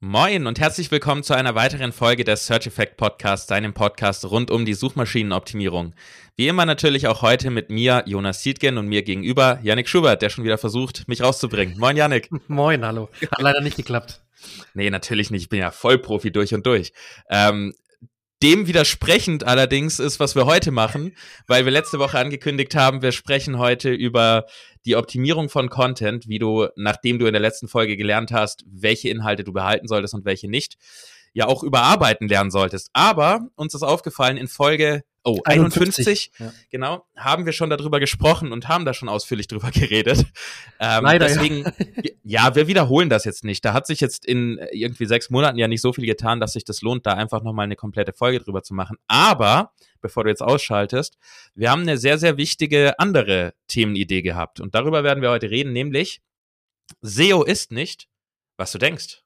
Moin und herzlich willkommen zu einer weiteren Folge des Search Effect Podcasts, deinem Podcast rund um die Suchmaschinenoptimierung. Wie immer natürlich auch heute mit mir, Jonas Siedgen und mir gegenüber Yannick Schubert, der schon wieder versucht, mich rauszubringen. Moin Yannick. Moin, hallo. Hat leider nicht geklappt. Nee, natürlich nicht. Ich bin ja Vollprofi durch und durch. Ähm, dem widersprechend allerdings ist, was wir heute machen, weil wir letzte Woche angekündigt haben, wir sprechen heute über die Optimierung von Content, wie du, nachdem du in der letzten Folge gelernt hast, welche Inhalte du behalten solltest und welche nicht, ja auch überarbeiten lernen solltest. Aber uns ist aufgefallen, in Folge oh, 51, 51 ja. genau, haben wir schon darüber gesprochen und haben da schon ausführlich drüber geredet. Ähm, Leider, deswegen, ja. ja, wir wiederholen das jetzt nicht. Da hat sich jetzt in irgendwie sechs Monaten ja nicht so viel getan, dass sich das lohnt, da einfach nochmal eine komplette Folge drüber zu machen. Aber, bevor du jetzt ausschaltest, wir haben eine sehr, sehr wichtige andere Themenidee gehabt. Und darüber werden wir heute reden, nämlich SEO ist nicht, was du denkst.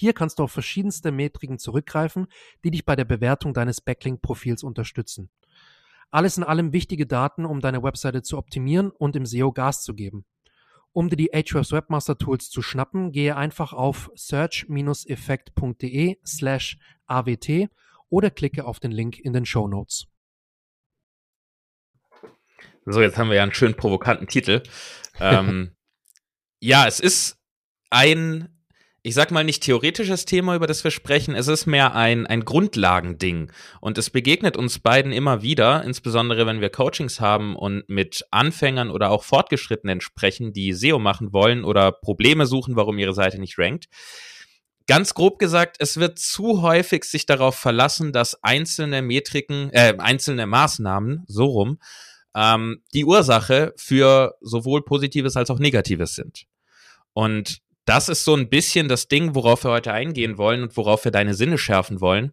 Hier kannst du auf verschiedenste Metriken zurückgreifen, die dich bei der Bewertung deines Backlink-Profils unterstützen. Alles in allem wichtige Daten, um deine Webseite zu optimieren und im SEO Gas zu geben. Um dir die Ahrefs Webmaster Tools zu schnappen, gehe einfach auf search-effekt.de slash awt oder klicke auf den Link in den Show Notes. So, jetzt haben wir ja einen schön provokanten Titel. ähm, ja, es ist ein ich sag mal, nicht theoretisches Thema, über das wir sprechen. Es ist mehr ein, ein Grundlagending. Und es begegnet uns beiden immer wieder, insbesondere wenn wir Coachings haben und mit Anfängern oder auch Fortgeschrittenen sprechen, die SEO machen wollen oder Probleme suchen, warum ihre Seite nicht rankt. Ganz grob gesagt, es wird zu häufig sich darauf verlassen, dass einzelne Metriken, äh, einzelne Maßnahmen, so rum, ähm, die Ursache für sowohl Positives als auch Negatives sind. Und das ist so ein bisschen das Ding, worauf wir heute eingehen wollen und worauf wir deine Sinne schärfen wollen.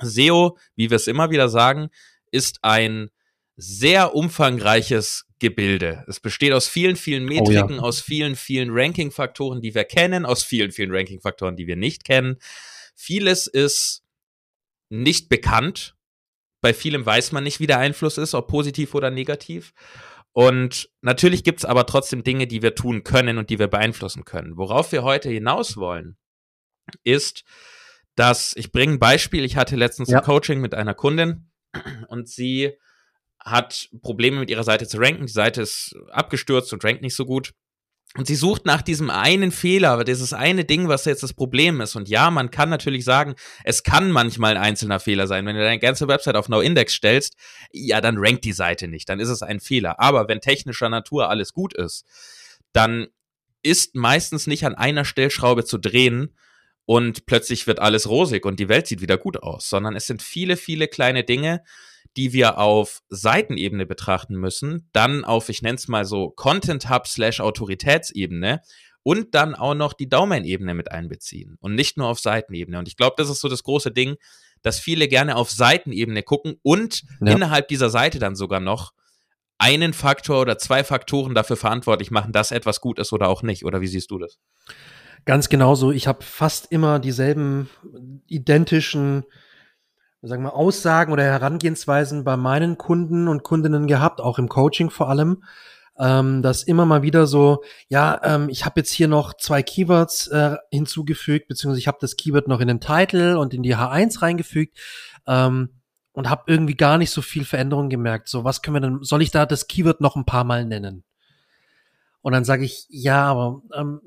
SEO, wie wir es immer wieder sagen, ist ein sehr umfangreiches Gebilde. Es besteht aus vielen, vielen Metriken, oh ja. aus vielen, vielen Ranking-Faktoren, die wir kennen, aus vielen, vielen Ranking-Faktoren, die wir nicht kennen. Vieles ist nicht bekannt. Bei vielem weiß man nicht, wie der Einfluss ist, ob positiv oder negativ. Und natürlich gibt's aber trotzdem Dinge, die wir tun können und die wir beeinflussen können. Worauf wir heute hinaus wollen, ist, dass ich bringe ein Beispiel. Ich hatte letztens ja. ein Coaching mit einer Kundin und sie hat Probleme mit ihrer Seite zu ranken. Die Seite ist abgestürzt und rankt nicht so gut. Und sie sucht nach diesem einen Fehler, aber dieses eine Ding, was jetzt das Problem ist. Und ja, man kann natürlich sagen, es kann manchmal ein einzelner Fehler sein. Wenn du deine ganze Website auf No-Index stellst, ja, dann rankt die Seite nicht, dann ist es ein Fehler. Aber wenn technischer Natur alles gut ist, dann ist meistens nicht an einer Stellschraube zu drehen und plötzlich wird alles rosig und die Welt sieht wieder gut aus, sondern es sind viele, viele kleine Dinge, die wir auf Seitenebene betrachten müssen, dann auf, ich nenne es mal so, Content Hub slash Autoritätsebene und dann auch noch die Daumenebene mit einbeziehen und nicht nur auf Seitenebene. Und ich glaube, das ist so das große Ding, dass viele gerne auf Seitenebene gucken und ja. innerhalb dieser Seite dann sogar noch einen Faktor oder zwei Faktoren dafür verantwortlich machen, dass etwas gut ist oder auch nicht. Oder wie siehst du das? Ganz genauso. Ich habe fast immer dieselben identischen sagen wir, Aussagen oder Herangehensweisen bei meinen Kunden und Kundinnen gehabt, auch im Coaching vor allem, ähm, dass immer mal wieder so, ja, ähm, ich habe jetzt hier noch zwei Keywords äh, hinzugefügt, beziehungsweise ich habe das Keyword noch in den Titel und in die H1 reingefügt ähm, und habe irgendwie gar nicht so viel Veränderung gemerkt. So, was können wir denn, soll ich da das Keyword noch ein paar Mal nennen? Und dann sage ich, ja, aber ähm,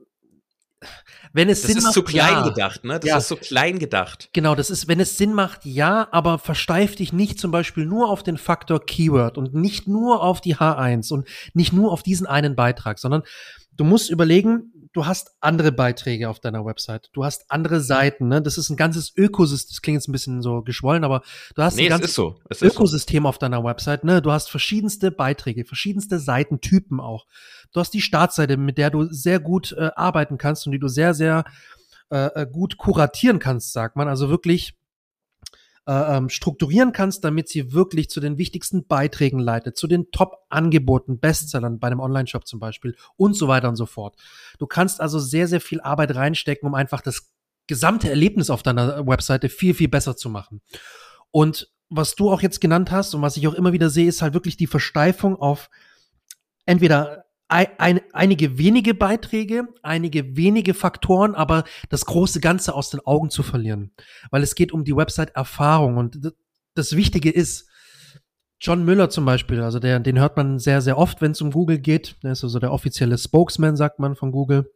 wenn es das Sinn ist macht, zu klein ja. gedacht, ne? Das ja. ist so klein gedacht. Genau, das ist, wenn es Sinn macht, ja, aber versteif dich nicht zum Beispiel nur auf den Faktor Keyword und nicht nur auf die H1 und nicht nur auf diesen einen Beitrag, sondern du musst überlegen, du hast andere Beiträge auf deiner Website, du hast andere Seiten, ne? Das ist ein ganzes Ökosystem, das klingt jetzt ein bisschen so geschwollen, aber du hast nee, ein ganzes so. Ökosystem so. auf deiner Website, ne? Du hast verschiedenste Beiträge, verschiedenste Seitentypen auch. Du hast die Startseite, mit der du sehr gut äh, arbeiten kannst und die du sehr, sehr äh, äh gut kuratieren kannst, sagt man. Also wirklich äh, ähm, strukturieren kannst, damit sie wirklich zu den wichtigsten Beiträgen leitet, zu den Top-Angeboten, Bestsellern bei einem Online-Shop zum Beispiel und so weiter und so fort. Du kannst also sehr, sehr viel Arbeit reinstecken, um einfach das gesamte Erlebnis auf deiner Webseite viel, viel besser zu machen. Und was du auch jetzt genannt hast und was ich auch immer wieder sehe, ist halt wirklich die Versteifung auf entweder ein, einige wenige Beiträge, einige wenige Faktoren, aber das große Ganze aus den Augen zu verlieren. Weil es geht um die Website-Erfahrung und das Wichtige ist, John Müller zum Beispiel, also der, den hört man sehr, sehr oft, wenn es um Google geht. Der ist also der offizielle Spokesman, sagt man von Google.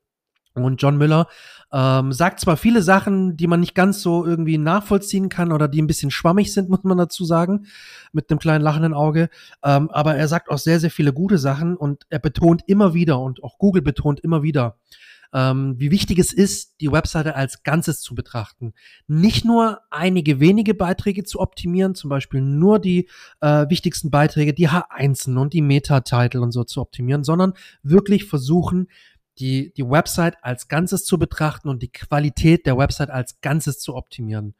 Und John Müller ähm, sagt zwar viele Sachen, die man nicht ganz so irgendwie nachvollziehen kann oder die ein bisschen schwammig sind, muss man dazu sagen, mit einem kleinen lachenden Auge, ähm, aber er sagt auch sehr, sehr viele gute Sachen und er betont immer wieder und auch Google betont immer wieder, ähm, wie wichtig es ist, die Webseite als Ganzes zu betrachten. Nicht nur einige wenige Beiträge zu optimieren, zum Beispiel nur die äh, wichtigsten Beiträge, die H1 und die Meta-Title und so zu optimieren, sondern wirklich versuchen, die, die Website als Ganzes zu betrachten und die Qualität der Website als Ganzes zu optimieren.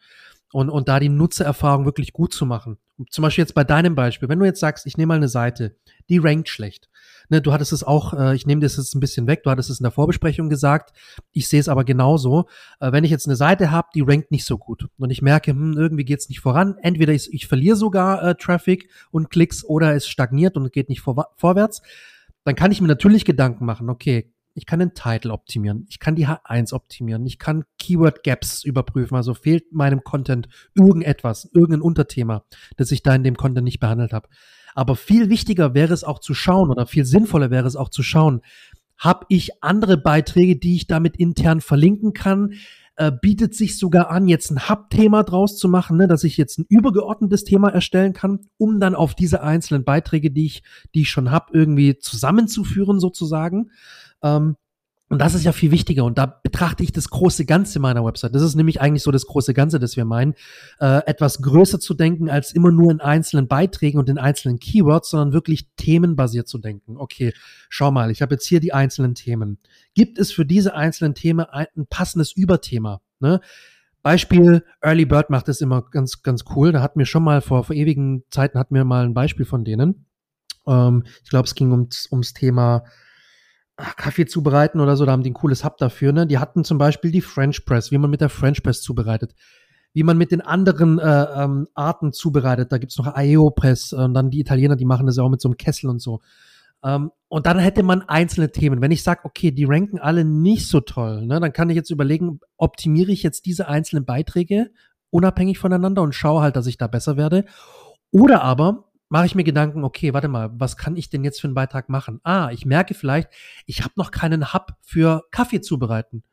Und, und da die Nutzererfahrung wirklich gut zu machen. Zum Beispiel jetzt bei deinem Beispiel, wenn du jetzt sagst, ich nehme mal eine Seite, die rankt schlecht. Ne, du hattest es auch, äh, ich nehme das jetzt ein bisschen weg, du hattest es in der Vorbesprechung gesagt, ich sehe es aber genauso. Äh, wenn ich jetzt eine Seite habe, die rankt nicht so gut und ich merke, hm, irgendwie geht es nicht voran, entweder ich, ich verliere sogar äh, Traffic und Klicks oder es stagniert und geht nicht vor, vorwärts, dann kann ich mir natürlich Gedanken machen, okay, ich kann den Titel optimieren, ich kann die H1 optimieren, ich kann Keyword Gaps überprüfen, also fehlt meinem Content irgendetwas, irgendein Unterthema, das ich da in dem Content nicht behandelt habe. Aber viel wichtiger wäre es auch zu schauen oder viel sinnvoller wäre es auch zu schauen, habe ich andere Beiträge, die ich damit intern verlinken kann? Äh, bietet sich sogar an, jetzt ein Hub-Thema draus zu machen, ne, dass ich jetzt ein übergeordnetes Thema erstellen kann, um dann auf diese einzelnen Beiträge, die ich, die ich schon habe, irgendwie zusammenzuführen sozusagen. Ähm, und das ist ja viel wichtiger. Und da betrachte ich das große Ganze meiner Website. Das ist nämlich eigentlich so das große Ganze, das wir meinen, äh, etwas größer zu denken als immer nur in einzelnen Beiträgen und in einzelnen Keywords, sondern wirklich themenbasiert zu denken. Okay, schau mal, ich habe jetzt hier die einzelnen Themen. Gibt es für diese einzelnen Themen ein, ein passendes Überthema? Ne? Beispiel, Early Bird macht das immer ganz, ganz cool. Da hatten wir schon mal vor, vor ewigen Zeiten hatten wir mal ein Beispiel von denen. Ähm, ich glaube, es ging ums, ums Thema Kaffee zubereiten oder so, da haben die ein cooles Hub dafür. Ne? Die hatten zum Beispiel die French Press, wie man mit der French Press zubereitet. Wie man mit den anderen äh, ähm, Arten zubereitet. Da gibt's noch Aeropress und dann die Italiener, die machen das ja auch mit so einem Kessel und so. Ähm, und dann hätte man einzelne Themen. Wenn ich sage, okay, die ranken alle nicht so toll, ne, dann kann ich jetzt überlegen, optimiere ich jetzt diese einzelnen Beiträge unabhängig voneinander und schaue halt, dass ich da besser werde. Oder aber mache ich mir Gedanken, okay, warte mal, was kann ich denn jetzt für einen Beitrag machen? Ah, ich merke vielleicht, ich habe noch keinen Hub für Kaffee zubereiten.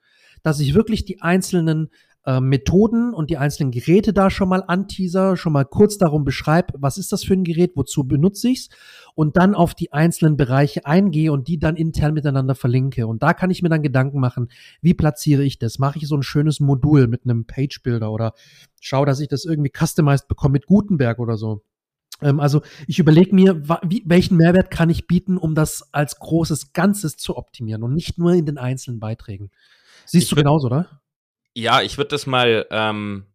Dass ich wirklich die einzelnen äh, Methoden und die einzelnen Geräte da schon mal anteaser, schon mal kurz darum beschreibe, was ist das für ein Gerät, wozu benutze ich's und dann auf die einzelnen Bereiche eingehe und die dann intern miteinander verlinke. Und da kann ich mir dann Gedanken machen, wie platziere ich das? Mache ich so ein schönes Modul mit einem Page-Builder oder schaue, dass ich das irgendwie customized bekomme mit Gutenberg oder so. Ähm, also ich überlege mir, wie, welchen Mehrwert kann ich bieten, um das als großes Ganzes zu optimieren und nicht nur in den einzelnen Beiträgen. Siehst ich du genauso, oder? Ja, ich würde das mal ähm,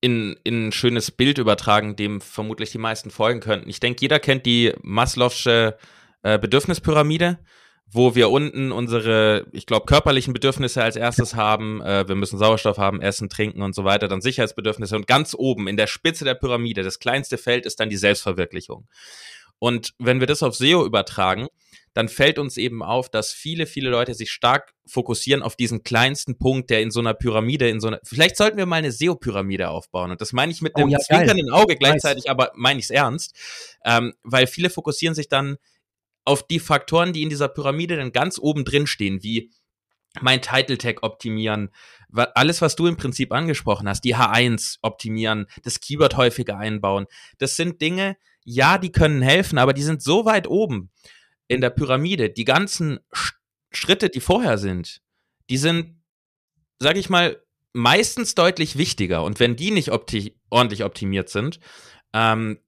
in, in ein schönes Bild übertragen, dem vermutlich die meisten folgen könnten. Ich denke, jeder kennt die Maslow'sche äh, Bedürfnispyramide wo wir unten unsere, ich glaube, körperlichen Bedürfnisse als erstes haben. Äh, wir müssen Sauerstoff haben, essen, trinken und so weiter, dann Sicherheitsbedürfnisse. Und ganz oben in der Spitze der Pyramide, das kleinste Feld, ist dann die Selbstverwirklichung. Und wenn wir das auf SEO übertragen, dann fällt uns eben auf, dass viele, viele Leute sich stark fokussieren auf diesen kleinsten Punkt, der in so einer Pyramide, in so einer, vielleicht sollten wir mal eine SEO-Pyramide aufbauen. Und das meine ich mit einem oh, ja, zwinkernden Auge gleichzeitig, nice. aber meine ich es ernst, ähm, weil viele fokussieren sich dann auf die Faktoren, die in dieser Pyramide dann ganz oben drin stehen, wie mein Title Tag optimieren, alles, was du im Prinzip angesprochen hast, die H1 optimieren, das Keyword häufiger einbauen. Das sind Dinge, ja, die können helfen, aber die sind so weit oben in der Pyramide. Die ganzen Schritte, die vorher sind, die sind, sag ich mal, meistens deutlich wichtiger. Und wenn die nicht opti ordentlich optimiert sind, ähm,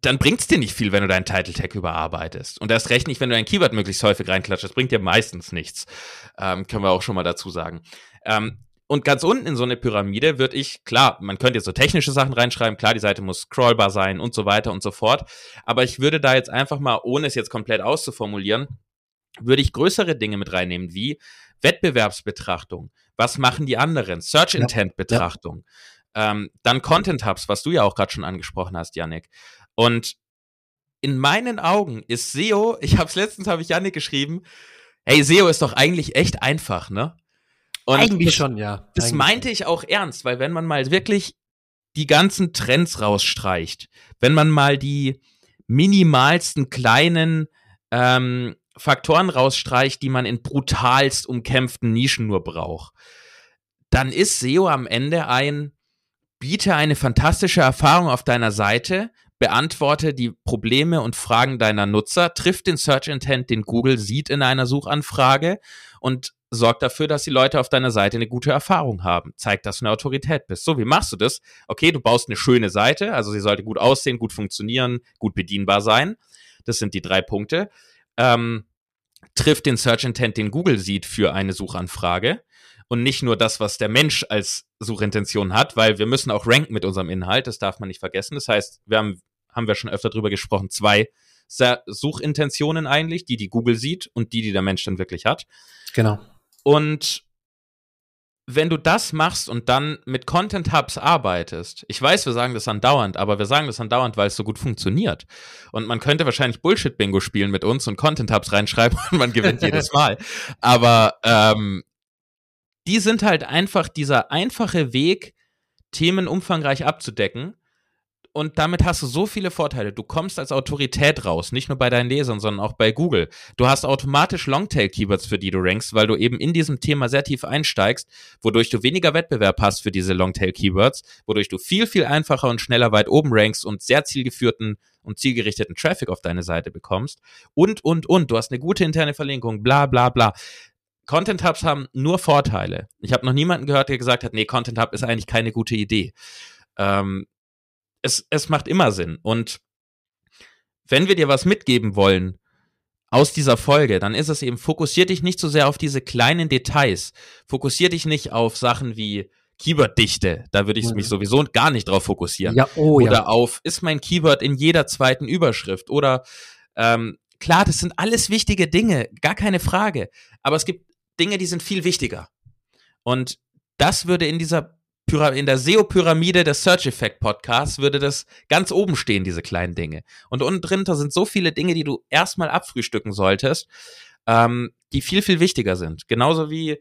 dann bringt's dir nicht viel, wenn du deinen Title Tag überarbeitest. Und erst recht nicht, wenn du ein Keyword möglichst häufig reinklatscht. Das bringt dir meistens nichts. Ähm, können wir auch schon mal dazu sagen. Ähm, Und ganz unten in so eine Pyramide würde ich, klar, man könnte jetzt so technische Sachen reinschreiben, klar, die Seite muss scrollbar sein und so weiter und so fort. Aber ich würde da jetzt einfach mal, ohne es jetzt komplett auszuformulieren, würde ich größere Dinge mit reinnehmen, wie Wettbewerbsbetrachtung. Was machen die anderen? Search Intent Betrachtung. Ja. Ähm, dann Content Hubs, was du ja auch gerade schon angesprochen hast, Yannick. Und in meinen Augen ist SEO, ich habe es letztens, habe ich Yannick geschrieben, hey, SEO ist doch eigentlich echt einfach, ne? Und Eigentlich das, schon, ja. Das Eigentlich meinte ich auch ernst, weil wenn man mal wirklich die ganzen Trends rausstreicht, wenn man mal die minimalsten kleinen ähm, Faktoren rausstreicht, die man in brutalst umkämpften Nischen nur braucht, dann ist SEO am Ende ein biete eine fantastische Erfahrung auf deiner Seite, beantworte die Probleme und Fragen deiner Nutzer, trifft den Search Intent, den Google sieht in einer Suchanfrage und sorgt dafür, dass die Leute auf deiner Seite eine gute Erfahrung haben. Zeigt, dass du eine Autorität bist. So, wie machst du das? Okay, du baust eine schöne Seite, also sie sollte gut aussehen, gut funktionieren, gut bedienbar sein. Das sind die drei Punkte. Ähm, trifft den Search Intent, den Google sieht für eine Suchanfrage und nicht nur das, was der Mensch als Suchintention hat, weil wir müssen auch ranken mit unserem Inhalt, das darf man nicht vergessen. Das heißt, wir haben, haben wir schon öfter drüber gesprochen, zwei Suchintentionen eigentlich, die die Google sieht und die, die der Mensch dann wirklich hat. Genau. Und wenn du das machst und dann mit Content Hubs arbeitest, ich weiß, wir sagen das andauernd, aber wir sagen das andauernd, weil es so gut funktioniert. Und man könnte wahrscheinlich Bullshit-Bingo spielen mit uns und Content Hubs reinschreiben und man gewinnt jedes Mal. Aber ähm, die sind halt einfach dieser einfache Weg, Themen umfangreich abzudecken und damit hast du so viele Vorteile. Du kommst als Autorität raus, nicht nur bei deinen Lesern, sondern auch bei Google. Du hast automatisch Longtail-Keywords, für die du rankst, weil du eben in diesem Thema sehr tief einsteigst, wodurch du weniger Wettbewerb hast für diese Longtail-Keywords, wodurch du viel, viel einfacher und schneller weit oben rankst und sehr zielgeführten und zielgerichteten Traffic auf deine Seite bekommst. Und, und, und. Du hast eine gute interne Verlinkung, bla, bla, bla. Content Hubs haben nur Vorteile. Ich habe noch niemanden gehört, der gesagt hat, nee, Content Hub ist eigentlich keine gute Idee. Ähm, es, es macht immer Sinn. Und wenn wir dir was mitgeben wollen aus dieser Folge, dann ist es eben, fokussier dich nicht so sehr auf diese kleinen Details. Fokussier dich nicht auf Sachen wie Keyworddichte. Da würde ich mhm. mich sowieso gar nicht drauf fokussieren. Ja, oh, oder ja. auf, ist mein Keyword in jeder zweiten Überschrift? Oder ähm, klar, das sind alles wichtige Dinge, gar keine Frage. Aber es gibt Dinge, die sind viel wichtiger. Und das würde in dieser in der SEO-Pyramide des Search Effect Podcasts würde das ganz oben stehen, diese kleinen Dinge. Und unten drunter sind so viele Dinge, die du erstmal abfrühstücken solltest, ähm, die viel, viel wichtiger sind. Genauso wie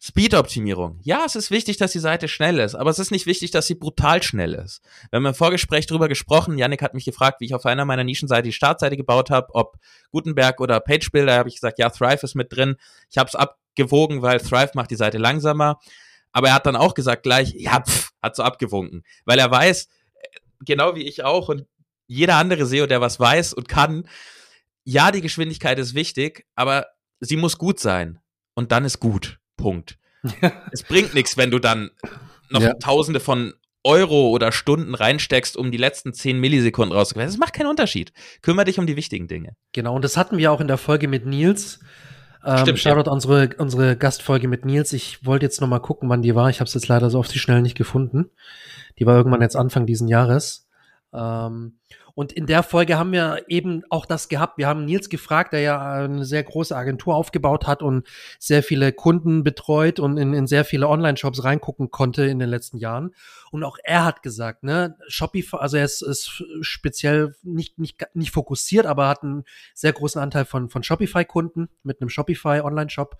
Speed-Optimierung. Ja, es ist wichtig, dass die Seite schnell ist, aber es ist nicht wichtig, dass sie brutal schnell ist. Wir haben im Vorgespräch darüber gesprochen. Yannick hat mich gefragt, wie ich auf einer meiner Nischenseite die Startseite gebaut habe, ob Gutenberg oder Page Builder. habe ich gesagt, ja, Thrive ist mit drin. Ich habe es abgewogen, weil Thrive macht die Seite langsamer. Aber er hat dann auch gesagt gleich, ja, pff, hat so abgewunken. Weil er weiß, genau wie ich auch und jeder andere SEO, der was weiß und kann, ja, die Geschwindigkeit ist wichtig, aber sie muss gut sein. Und dann ist gut. Punkt. es bringt nichts, wenn du dann noch ja. Tausende von Euro oder Stunden reinsteckst, um die letzten 10 Millisekunden rauszukriegen. Das macht keinen Unterschied. Kümmere dich um die wichtigen Dinge. Genau, und das hatten wir auch in der Folge mit Nils. Ähm, Stimmt, Shoutout ja. unsere, unsere Gastfolge mit Nils. Ich wollte jetzt noch mal gucken, wann die war. Ich habe es jetzt leider so auf die Schnell nicht gefunden. Die war irgendwann jetzt Anfang diesen Jahres. Ähm, und in der Folge haben wir eben auch das gehabt. Wir haben Nils gefragt, der ja eine sehr große Agentur aufgebaut hat und sehr viele Kunden betreut und in, in sehr viele Online-Shops reingucken konnte in den letzten Jahren. Und auch er hat gesagt, ne, Shopify, also er ist, ist speziell nicht, nicht, nicht fokussiert, aber hat einen sehr großen Anteil von, von Shopify-Kunden mit einem Shopify-Online-Shop.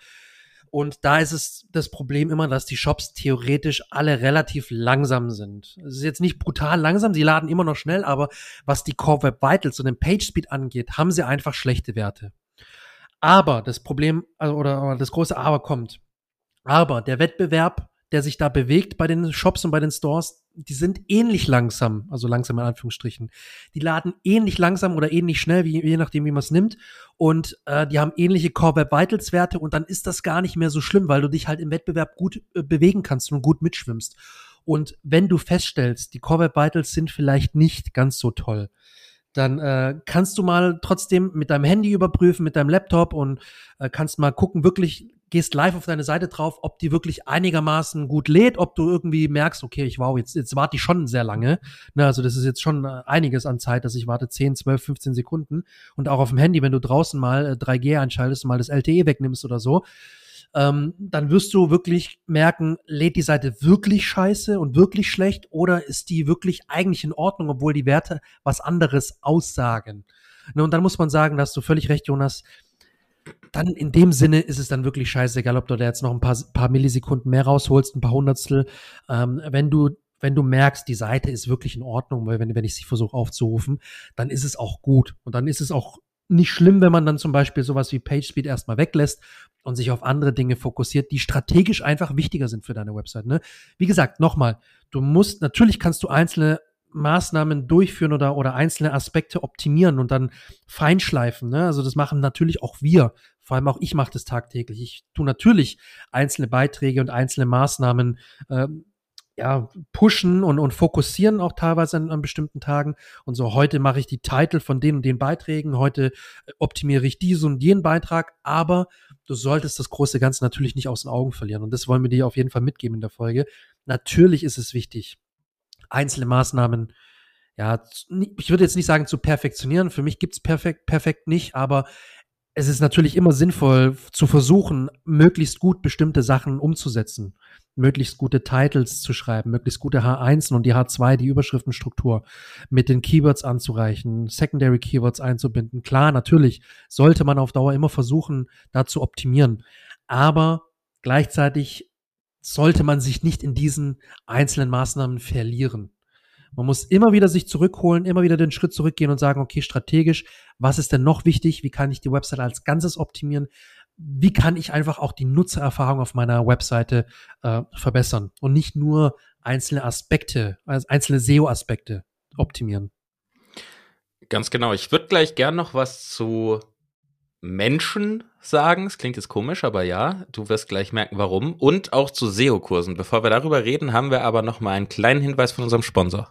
Und da ist es das Problem immer, dass die Shops theoretisch alle relativ langsam sind. Es ist jetzt nicht brutal langsam, sie laden immer noch schnell, aber was die Core Web Vitals und den Page Speed angeht, haben sie einfach schlechte Werte. Aber das Problem, also, oder, oder das große Aber kommt. Aber der Wettbewerb der sich da bewegt bei den Shops und bei den Stores, die sind ähnlich langsam, also langsam in Anführungsstrichen. Die laden ähnlich langsam oder ähnlich schnell, wie, je nachdem, wie man es nimmt. Und äh, die haben ähnliche Core Web Vitals Werte und dann ist das gar nicht mehr so schlimm, weil du dich halt im Wettbewerb gut äh, bewegen kannst und gut mitschwimmst. Und wenn du feststellst, die Core Web Vitals sind vielleicht nicht ganz so toll, dann äh, kannst du mal trotzdem mit deinem Handy überprüfen, mit deinem Laptop und äh, kannst mal gucken, wirklich gehst live auf deine Seite drauf, ob die wirklich einigermaßen gut lädt, ob du irgendwie merkst, okay, ich wow, jetzt, jetzt warte ich schon sehr lange. Ne, also das ist jetzt schon äh, einiges an Zeit, dass ich warte 10, 12, 15 Sekunden. Und auch auf dem Handy, wenn du draußen mal 3G äh, einschaltest, mal das LTE wegnimmst oder so, ähm, dann wirst du wirklich merken, lädt die Seite wirklich scheiße und wirklich schlecht oder ist die wirklich eigentlich in Ordnung, obwohl die Werte was anderes aussagen. Ne, und dann muss man sagen, da hast du völlig recht, Jonas, dann in dem Sinne ist es dann wirklich scheißegal, ob du da jetzt noch ein paar, paar Millisekunden mehr rausholst, ein paar Hundertstel. Ähm, wenn du wenn du merkst, die Seite ist wirklich in Ordnung, weil wenn, wenn ich sie versuche aufzurufen, dann ist es auch gut. Und dann ist es auch nicht schlimm, wenn man dann zum Beispiel sowas wie PageSpeed erstmal weglässt und sich auf andere Dinge fokussiert, die strategisch einfach wichtiger sind für deine Website. Ne? Wie gesagt, nochmal, du musst, natürlich kannst du einzelne Maßnahmen durchführen oder, oder einzelne Aspekte optimieren und dann feinschleifen. Ne? Also das machen natürlich auch wir. Vor allem auch ich mache das tagtäglich. Ich tue natürlich einzelne Beiträge und einzelne Maßnahmen äh, ja, pushen und, und fokussieren auch teilweise an, an bestimmten Tagen. Und so heute mache ich die Titel von den und den Beiträgen, heute äh, optimiere ich diesen und jenen Beitrag, aber du solltest das große Ganze natürlich nicht aus den Augen verlieren. Und das wollen wir dir auf jeden Fall mitgeben in der Folge. Natürlich ist es wichtig, einzelne Maßnahmen, ja, ich würde jetzt nicht sagen zu perfektionieren. Für mich gibt's perfekt, perfekt nicht, aber es ist natürlich immer sinnvoll zu versuchen, möglichst gut bestimmte Sachen umzusetzen, möglichst gute Titles zu schreiben, möglichst gute H1 und die H2, die Überschriftenstruktur mit den Keywords anzureichen, Secondary Keywords einzubinden. Klar, natürlich sollte man auf Dauer immer versuchen, da zu optimieren. Aber gleichzeitig sollte man sich nicht in diesen einzelnen Maßnahmen verlieren. Man muss immer wieder sich zurückholen, immer wieder den Schritt zurückgehen und sagen, okay, strategisch, was ist denn noch wichtig? Wie kann ich die Website als Ganzes optimieren? Wie kann ich einfach auch die Nutzererfahrung auf meiner Webseite äh, verbessern und nicht nur einzelne Aspekte, also einzelne SEO-Aspekte optimieren? Ganz genau. Ich würde gleich gern noch was zu Menschen sagen. Es klingt jetzt komisch, aber ja, du wirst gleich merken, warum. Und auch zu SEO-Kursen. Bevor wir darüber reden, haben wir aber noch mal einen kleinen Hinweis von unserem Sponsor.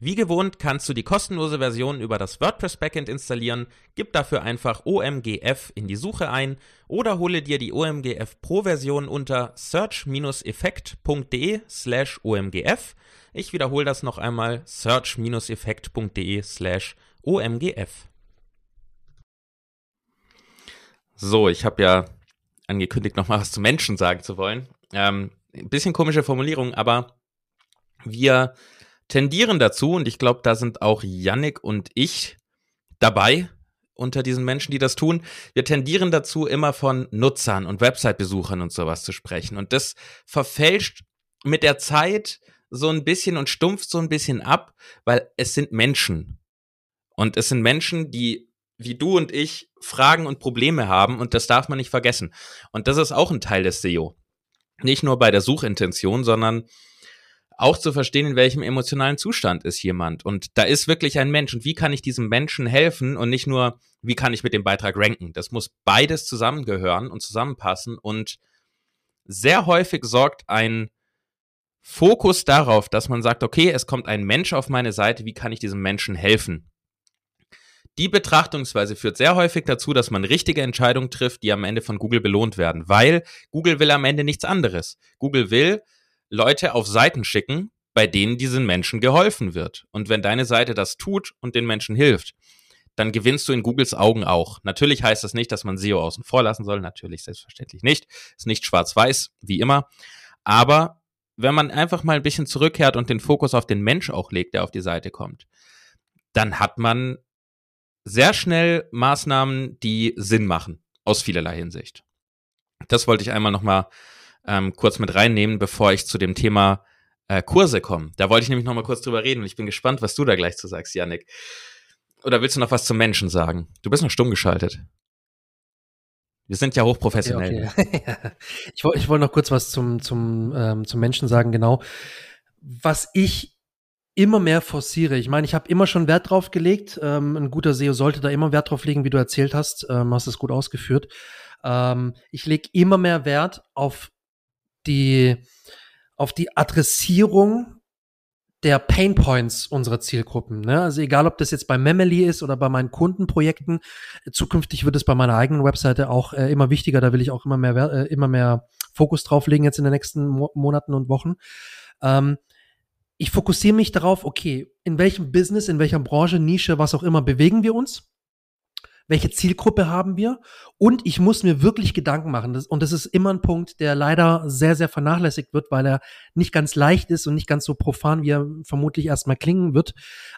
Wie gewohnt kannst du die kostenlose Version über das WordPress Backend installieren, gib dafür einfach OMGF in die Suche ein oder hole dir die OMGF Pro Version unter search-effekt.de slash OMGF. Ich wiederhole das noch einmal, search-effekt.de slash OMGF. So, ich habe ja angekündigt, nochmal was zu Menschen sagen zu wollen. Ähm, ein bisschen komische Formulierung, aber wir tendieren dazu, und ich glaube, da sind auch Yannick und ich dabei unter diesen Menschen, die das tun. Wir tendieren dazu, immer von Nutzern und Website-Besuchern und sowas zu sprechen. Und das verfälscht mit der Zeit so ein bisschen und stumpft so ein bisschen ab, weil es sind Menschen. Und es sind Menschen, die wie du und ich Fragen und Probleme haben und das darf man nicht vergessen. Und das ist auch ein Teil des SEO. Nicht nur bei der Suchintention, sondern auch zu verstehen, in welchem emotionalen Zustand ist jemand. Und da ist wirklich ein Mensch. Und wie kann ich diesem Menschen helfen und nicht nur, wie kann ich mit dem Beitrag ranken? Das muss beides zusammengehören und zusammenpassen. Und sehr häufig sorgt ein Fokus darauf, dass man sagt, okay, es kommt ein Mensch auf meine Seite, wie kann ich diesem Menschen helfen? Die Betrachtungsweise führt sehr häufig dazu, dass man richtige Entscheidungen trifft, die am Ende von Google belohnt werden, weil Google will am Ende nichts anderes. Google will, Leute auf Seiten schicken, bei denen diesen Menschen geholfen wird. Und wenn deine Seite das tut und den Menschen hilft, dann gewinnst du in Googles Augen auch. Natürlich heißt das nicht, dass man SEO außen vor lassen soll. Natürlich, selbstverständlich nicht. Ist nicht schwarz-weiß, wie immer. Aber wenn man einfach mal ein bisschen zurückkehrt und den Fokus auf den Mensch auch legt, der auf die Seite kommt, dann hat man sehr schnell Maßnahmen, die Sinn machen, aus vielerlei Hinsicht. Das wollte ich einmal nochmal ähm, kurz mit reinnehmen, bevor ich zu dem Thema äh, Kurse komme. Da wollte ich nämlich noch mal kurz drüber reden und ich bin gespannt, was du da gleich zu sagst, Yannick. Oder willst du noch was zum Menschen sagen? Du bist noch stumm geschaltet. Wir sind ja hochprofessionell. Okay, okay. ich wollte ich wollt noch kurz was zum, zum, ähm, zum Menschen sagen, genau. Was ich immer mehr forciere. Ich meine, ich habe immer schon Wert drauf gelegt. Ähm, ein guter SEO sollte da immer Wert drauf legen, wie du erzählt hast. Ähm, hast es gut ausgeführt. Ähm, ich lege immer mehr Wert auf die, auf die Adressierung der Pain Points unserer Zielgruppen. Ne? Also egal, ob das jetzt bei Memely ist oder bei meinen Kundenprojekten, zukünftig wird es bei meiner eigenen Webseite auch äh, immer wichtiger. Da will ich auch immer mehr, äh, immer mehr Fokus drauf legen jetzt in den nächsten Mo Monaten und Wochen. Ähm, ich fokussiere mich darauf, okay, in welchem Business, in welcher Branche, Nische, was auch immer bewegen wir uns? Welche Zielgruppe haben wir? Und ich muss mir wirklich Gedanken machen. Das, und das ist immer ein Punkt, der leider sehr, sehr vernachlässigt wird, weil er nicht ganz leicht ist und nicht ganz so profan, wie er vermutlich erstmal klingen wird.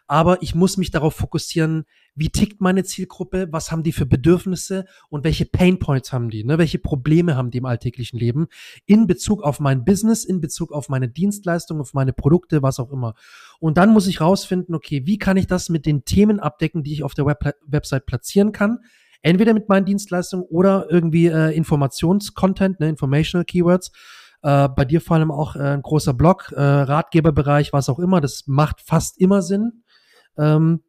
Aber ich muss mich darauf fokussieren, wie tickt meine Zielgruppe, was haben die für Bedürfnisse und welche Pain Points haben die, ne? welche Probleme haben die im alltäglichen Leben in Bezug auf mein Business, in Bezug auf meine Dienstleistungen, auf meine Produkte, was auch immer. Und dann muss ich rausfinden, okay, wie kann ich das mit den Themen abdecken, die ich auf der Web Website platzieren kann? Entweder mit meinen Dienstleistungen oder irgendwie äh, Informationscontent, ne, Informational Keywords. Äh, bei dir vor allem auch äh, ein großer Blog, äh, Ratgeberbereich, was auch immer. Das macht fast immer Sinn. Ähm,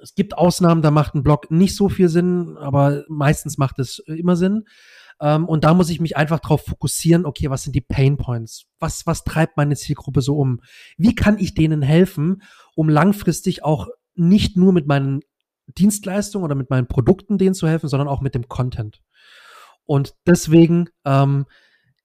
es gibt Ausnahmen, da macht ein Blog nicht so viel Sinn, aber meistens macht es äh, immer Sinn. Ähm, und da muss ich mich einfach darauf fokussieren, okay, was sind die Pain Points? Was, was treibt meine Zielgruppe so um? Wie kann ich denen helfen, um langfristig auch nicht nur mit meinen Dienstleistungen oder mit meinen Produkten denen zu helfen, sondern auch mit dem Content. Und deswegen ähm,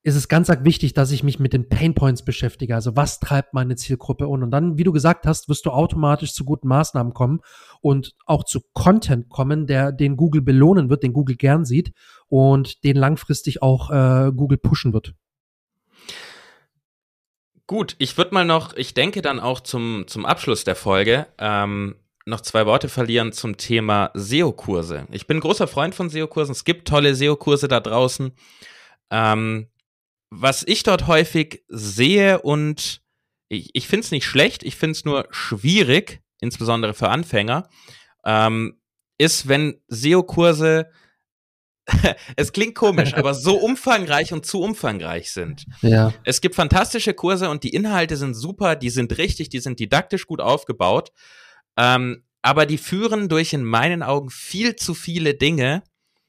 ist es ganz wichtig, dass ich mich mit den Pain Points beschäftige. Also was treibt meine Zielgruppe un? Und dann, wie du gesagt hast, wirst du automatisch zu guten Maßnahmen kommen und auch zu Content kommen, der den Google belohnen wird, den Google gern sieht und den langfristig auch äh, Google pushen wird. Gut, ich würde mal noch, ich denke dann auch zum, zum Abschluss der Folge, ähm, noch zwei Worte verlieren zum Thema SEO-Kurse. Ich bin großer Freund von SEO-Kursen. Es gibt tolle SEO-Kurse da draußen. Ähm, was ich dort häufig sehe und ich, ich finde es nicht schlecht, ich finde es nur schwierig, insbesondere für Anfänger, ähm, ist, wenn SEO-Kurse, es klingt komisch, aber so umfangreich und zu umfangreich sind. Ja. Es gibt fantastische Kurse und die Inhalte sind super, die sind richtig, die sind didaktisch gut aufgebaut. Ähm, aber die führen durch in meinen Augen viel zu viele Dinge,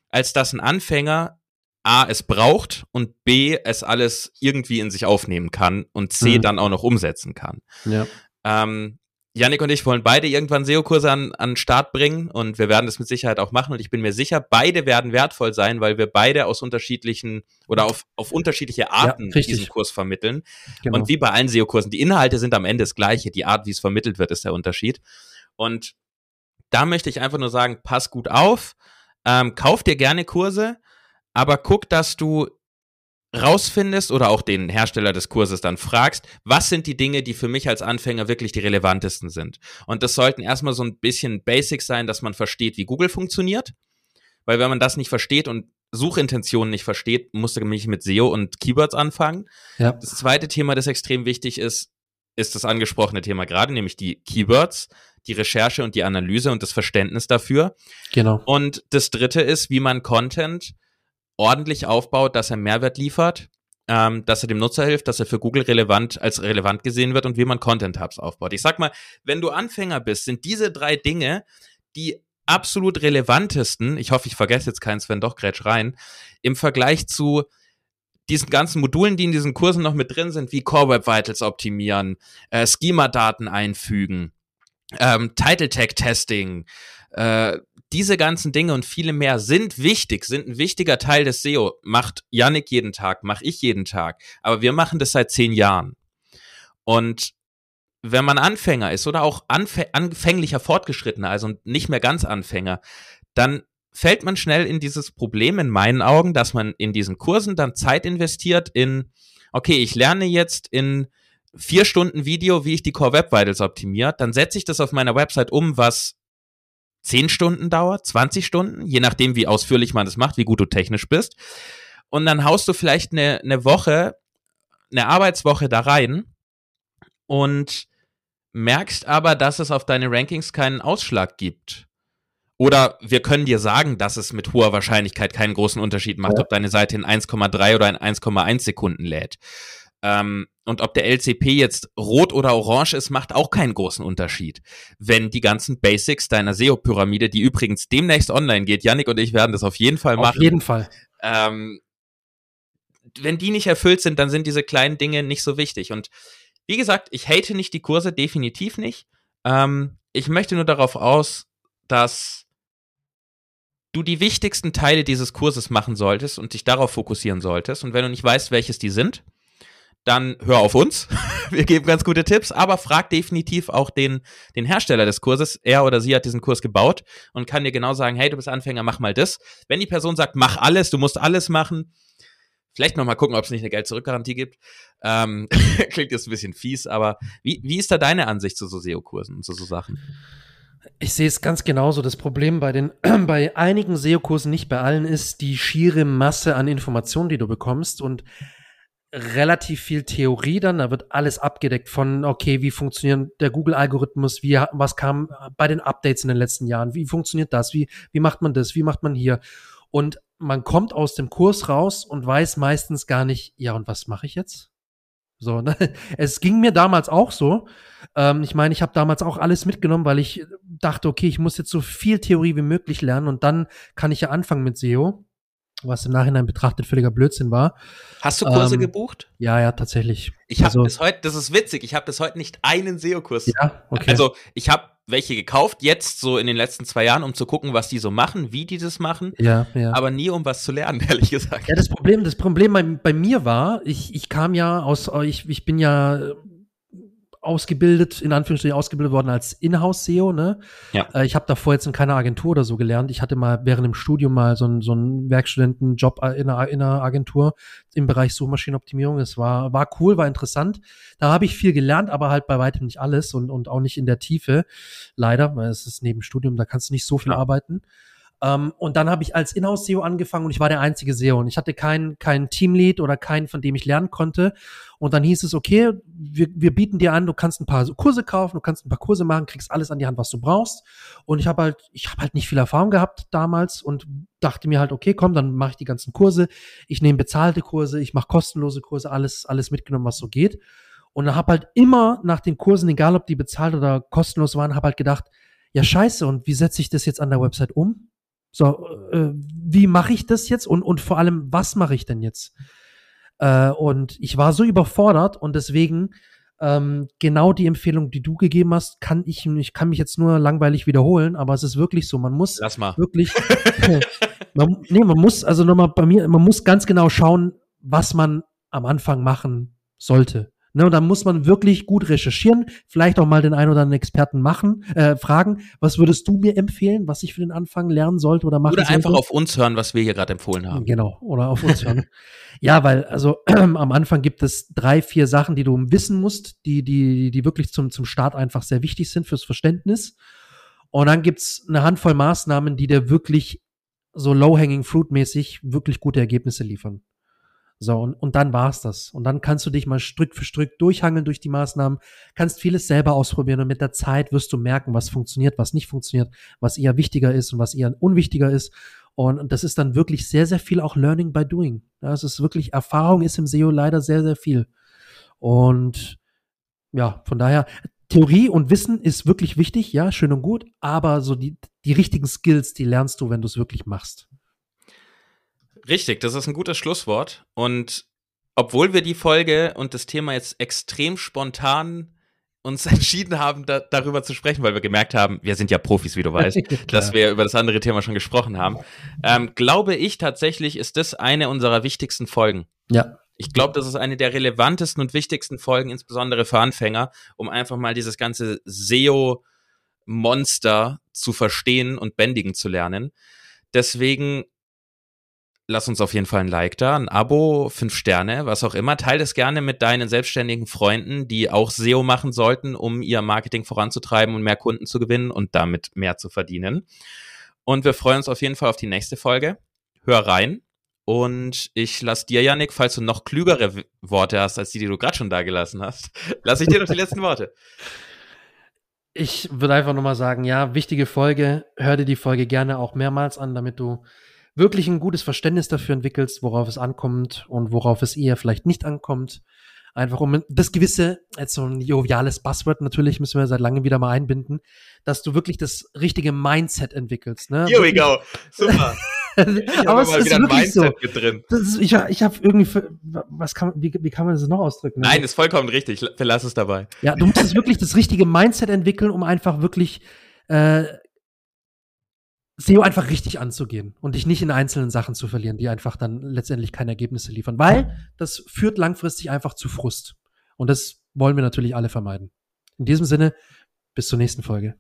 als dass ein Anfänger A, es braucht und B, es alles irgendwie in sich aufnehmen kann und C, mhm. dann auch noch umsetzen kann. Ja. Ähm, Janik und ich wollen beide irgendwann SEO-Kurse an, an Start bringen und wir werden das mit Sicherheit auch machen und ich bin mir sicher, beide werden wertvoll sein, weil wir beide aus unterschiedlichen oder auf, auf unterschiedliche Arten ja, diesen Kurs vermitteln. Genau. Und wie bei allen SEO-Kursen, die Inhalte sind am Ende das gleiche, die Art, wie es vermittelt wird, ist der Unterschied. Und da möchte ich einfach nur sagen, pass gut auf, ähm, kauf dir gerne Kurse, aber guck, dass du rausfindest oder auch den Hersteller des Kurses dann fragst, was sind die Dinge, die für mich als Anfänger wirklich die relevantesten sind. Und das sollten erstmal so ein bisschen Basics sein, dass man versteht, wie Google funktioniert. Weil wenn man das nicht versteht und Suchintentionen nicht versteht, musst du mich mit SEO und Keywords anfangen. Ja. Das zweite Thema, das extrem wichtig ist, ist das angesprochene Thema gerade, nämlich die Keywords, die Recherche und die Analyse und das Verständnis dafür. Genau. Und das dritte ist, wie man Content ordentlich aufbaut, dass er Mehrwert liefert, ähm, dass er dem Nutzer hilft, dass er für Google relevant als relevant gesehen wird und wie man Content Hubs aufbaut. Ich sag mal, wenn du Anfänger bist, sind diese drei Dinge die absolut relevantesten, ich hoffe, ich vergesse jetzt keins, wenn doch grätsch rein, im Vergleich zu diesen ganzen Modulen, die in diesen Kursen noch mit drin sind, wie Core Web Vitals optimieren, äh, Schema-Daten einfügen, ähm, Title Tag Testing, äh, diese ganzen Dinge und viele mehr sind wichtig, sind ein wichtiger Teil des SEO. Macht Yannick jeden Tag, mache ich jeden Tag. Aber wir machen das seit zehn Jahren. Und wenn man Anfänger ist oder auch anfänglicher Fortgeschrittener, also nicht mehr ganz Anfänger, dann fällt man schnell in dieses Problem in meinen Augen, dass man in diesen Kursen dann Zeit investiert in, okay, ich lerne jetzt in vier Stunden Video, wie ich die Core Web Vitals optimiert, dann setze ich das auf meiner Website um, was 10 Stunden dauert, 20 Stunden, je nachdem, wie ausführlich man das macht, wie gut du technisch bist. und dann haust du vielleicht eine, eine Woche, eine Arbeitswoche da rein und merkst aber, dass es auf deine Rankings keinen Ausschlag gibt. Oder wir können dir sagen, dass es mit hoher Wahrscheinlichkeit keinen großen Unterschied macht, ja. ob deine Seite in 1,3 oder in 1,1 Sekunden lädt. Ähm, und ob der LCP jetzt rot oder orange ist, macht auch keinen großen Unterschied. Wenn die ganzen Basics deiner SEO-Pyramide, die übrigens demnächst online geht, Yannick und ich werden das auf jeden Fall machen. Auf jeden Fall. Ähm, wenn die nicht erfüllt sind, dann sind diese kleinen Dinge nicht so wichtig. Und wie gesagt, ich hate nicht die Kurse, definitiv nicht. Ähm, ich möchte nur darauf aus, dass du die wichtigsten Teile dieses Kurses machen solltest und dich darauf fokussieren solltest. Und wenn du nicht weißt, welches die sind, dann hör auf uns. Wir geben ganz gute Tipps, aber frag definitiv auch den, den Hersteller des Kurses. Er oder sie hat diesen Kurs gebaut und kann dir genau sagen, hey, du bist Anfänger, mach mal das. Wenn die Person sagt, mach alles, du musst alles machen, vielleicht nochmal gucken, ob es nicht eine Geld-Zurück-Garantie gibt. Ähm, klingt jetzt ein bisschen fies, aber wie, wie ist da deine Ansicht zu so SEO-Kursen und zu so Sachen? Ich sehe es ganz genauso. Das Problem bei den, bei einigen SEO-Kursen, nicht bei allen, ist die schiere Masse an Informationen, die du bekommst und relativ viel Theorie dann. Da wird alles abgedeckt von, okay, wie funktioniert der Google-Algorithmus, wie, was kam bei den Updates in den letzten Jahren, wie funktioniert das, wie, wie macht man das, wie macht man hier? Und man kommt aus dem Kurs raus und weiß meistens gar nicht, ja, und was mache ich jetzt? So, ne? Es ging mir damals auch so. Ähm, ich meine, ich habe damals auch alles mitgenommen, weil ich dachte, okay, ich muss jetzt so viel Theorie wie möglich lernen und dann kann ich ja anfangen mit SEO, was im Nachhinein betrachtet völliger Blödsinn war. Hast du Kurse ähm, gebucht? Ja, ja, tatsächlich. Ich habe also, bis heute, das ist witzig, ich habe bis heute nicht einen SEO-Kurs. Ja, okay. Also ich habe welche gekauft, jetzt so in den letzten zwei Jahren, um zu gucken, was die so machen, wie die das machen. Ja, ja. Aber nie, um was zu lernen, ehrlich gesagt. Ja, das Problem, das Problem bei, bei mir war, ich, ich kam ja aus, ich, ich bin ja ausgebildet, in Anführungsstrichen ausgebildet worden als Inhouse-SEO. Ne? Ja. Äh, ich habe davor jetzt in keiner Agentur oder so gelernt. Ich hatte mal während dem Studium mal so einen so einen Werkstudentenjob in einer, in einer Agentur im Bereich Suchmaschinenoptimierung. Es war, war cool, war interessant. Da habe ich viel gelernt, aber halt bei weitem nicht alles und, und auch nicht in der Tiefe. Leider, weil es ist neben Studium, da kannst du nicht so viel ja. arbeiten. Um, ähm, und dann habe ich als Inhouse-SEO angefangen und ich war der einzige SEO und ich hatte keinen kein Teamlead oder keinen, von dem ich lernen konnte. Und dann hieß es, okay, wir, wir bieten dir an, du kannst ein paar Kurse kaufen, du kannst ein paar Kurse machen, kriegst alles an die Hand, was du brauchst. Und ich habe halt, ich habe halt nicht viel Erfahrung gehabt damals und dachte mir halt, okay, komm, dann mache ich die ganzen Kurse. Ich nehme bezahlte Kurse, ich mache kostenlose Kurse, alles, alles mitgenommen, was so geht. Und habe halt immer nach den Kursen, egal ob die bezahlt oder kostenlos waren, habe halt gedacht, ja scheiße, und wie setze ich das jetzt an der Website um? So, äh, wie mache ich das jetzt und, und vor allem, was mache ich denn jetzt? Äh, und ich war so überfordert und deswegen ähm, genau die Empfehlung, die du gegeben hast, kann ich, ich kann mich jetzt nur langweilig wiederholen, aber es ist wirklich so, man muss Lass mal. wirklich, man, nee, man muss, also nochmal bei mir, man muss ganz genau schauen, was man am Anfang machen sollte. Ne, und dann muss man wirklich gut recherchieren, vielleicht auch mal den einen oder anderen Experten machen, äh, fragen, was würdest du mir empfehlen, was ich für den Anfang lernen sollte oder machen oder sollte? Oder einfach auf uns hören, was wir hier gerade empfohlen haben. Genau, oder auf uns hören. Ja, weil also äh, am Anfang gibt es drei, vier Sachen, die du wissen musst, die, die, die wirklich zum, zum Start einfach sehr wichtig sind fürs Verständnis. Und dann gibt's eine Handvoll Maßnahmen, die dir wirklich so low-hanging fruit-mäßig wirklich gute Ergebnisse liefern. So, und, und dann war's das. Und dann kannst du dich mal Stück für Stück durchhangeln durch die Maßnahmen, kannst vieles selber ausprobieren und mit der Zeit wirst du merken, was funktioniert, was nicht funktioniert, was eher wichtiger ist und was eher unwichtiger ist. Und das ist dann wirklich sehr, sehr viel auch Learning by Doing. Das ist wirklich, Erfahrung ist im SEO leider sehr, sehr viel. Und ja, von daher, Theorie und Wissen ist wirklich wichtig, ja, schön und gut, aber so die, die richtigen Skills, die lernst du, wenn du es wirklich machst. Richtig, das ist ein gutes Schlusswort. Und obwohl wir die Folge und das Thema jetzt extrem spontan uns entschieden haben, da, darüber zu sprechen, weil wir gemerkt haben, wir sind ja Profis, wie du weißt, dass wir über das andere Thema schon gesprochen haben, ähm, glaube ich tatsächlich, ist das eine unserer wichtigsten Folgen. Ja. Ich glaube, das ist eine der relevantesten und wichtigsten Folgen, insbesondere für Anfänger, um einfach mal dieses ganze SEO-Monster zu verstehen und bändigen zu lernen. Deswegen lass uns auf jeden Fall ein Like da, ein Abo, fünf Sterne, was auch immer. Teil das gerne mit deinen selbstständigen Freunden, die auch SEO machen sollten, um ihr Marketing voranzutreiben und mehr Kunden zu gewinnen und damit mehr zu verdienen. Und wir freuen uns auf jeden Fall auf die nächste Folge. Hör rein Und ich lasse dir, Janik, falls du noch klügere Worte hast, als die, die du gerade schon da gelassen hast, lasse ich dir noch die letzten Worte. Ich würde einfach nochmal sagen, ja, wichtige Folge. Hör dir die Folge gerne auch mehrmals an, damit du wirklich ein gutes Verständnis dafür entwickelst, worauf es ankommt und worauf es eher vielleicht nicht ankommt. Einfach um das gewisse, jetzt so ein joviales Buzzword natürlich, müssen wir seit langem wieder mal einbinden, dass du wirklich das richtige Mindset entwickelst. Ne? Here we go. Super. Aber es ist wirklich so. Drin. Ist, ich ich habe irgendwie, was kann, wie, wie kann man das noch ausdrücken? Nein, ist vollkommen richtig. Verlass es dabei. Ja, du musst wirklich das richtige Mindset entwickeln, um einfach wirklich äh, SEO einfach richtig anzugehen und dich nicht in einzelnen Sachen zu verlieren, die einfach dann letztendlich keine Ergebnisse liefern, weil das führt langfristig einfach zu Frust. Und das wollen wir natürlich alle vermeiden. In diesem Sinne, bis zur nächsten Folge.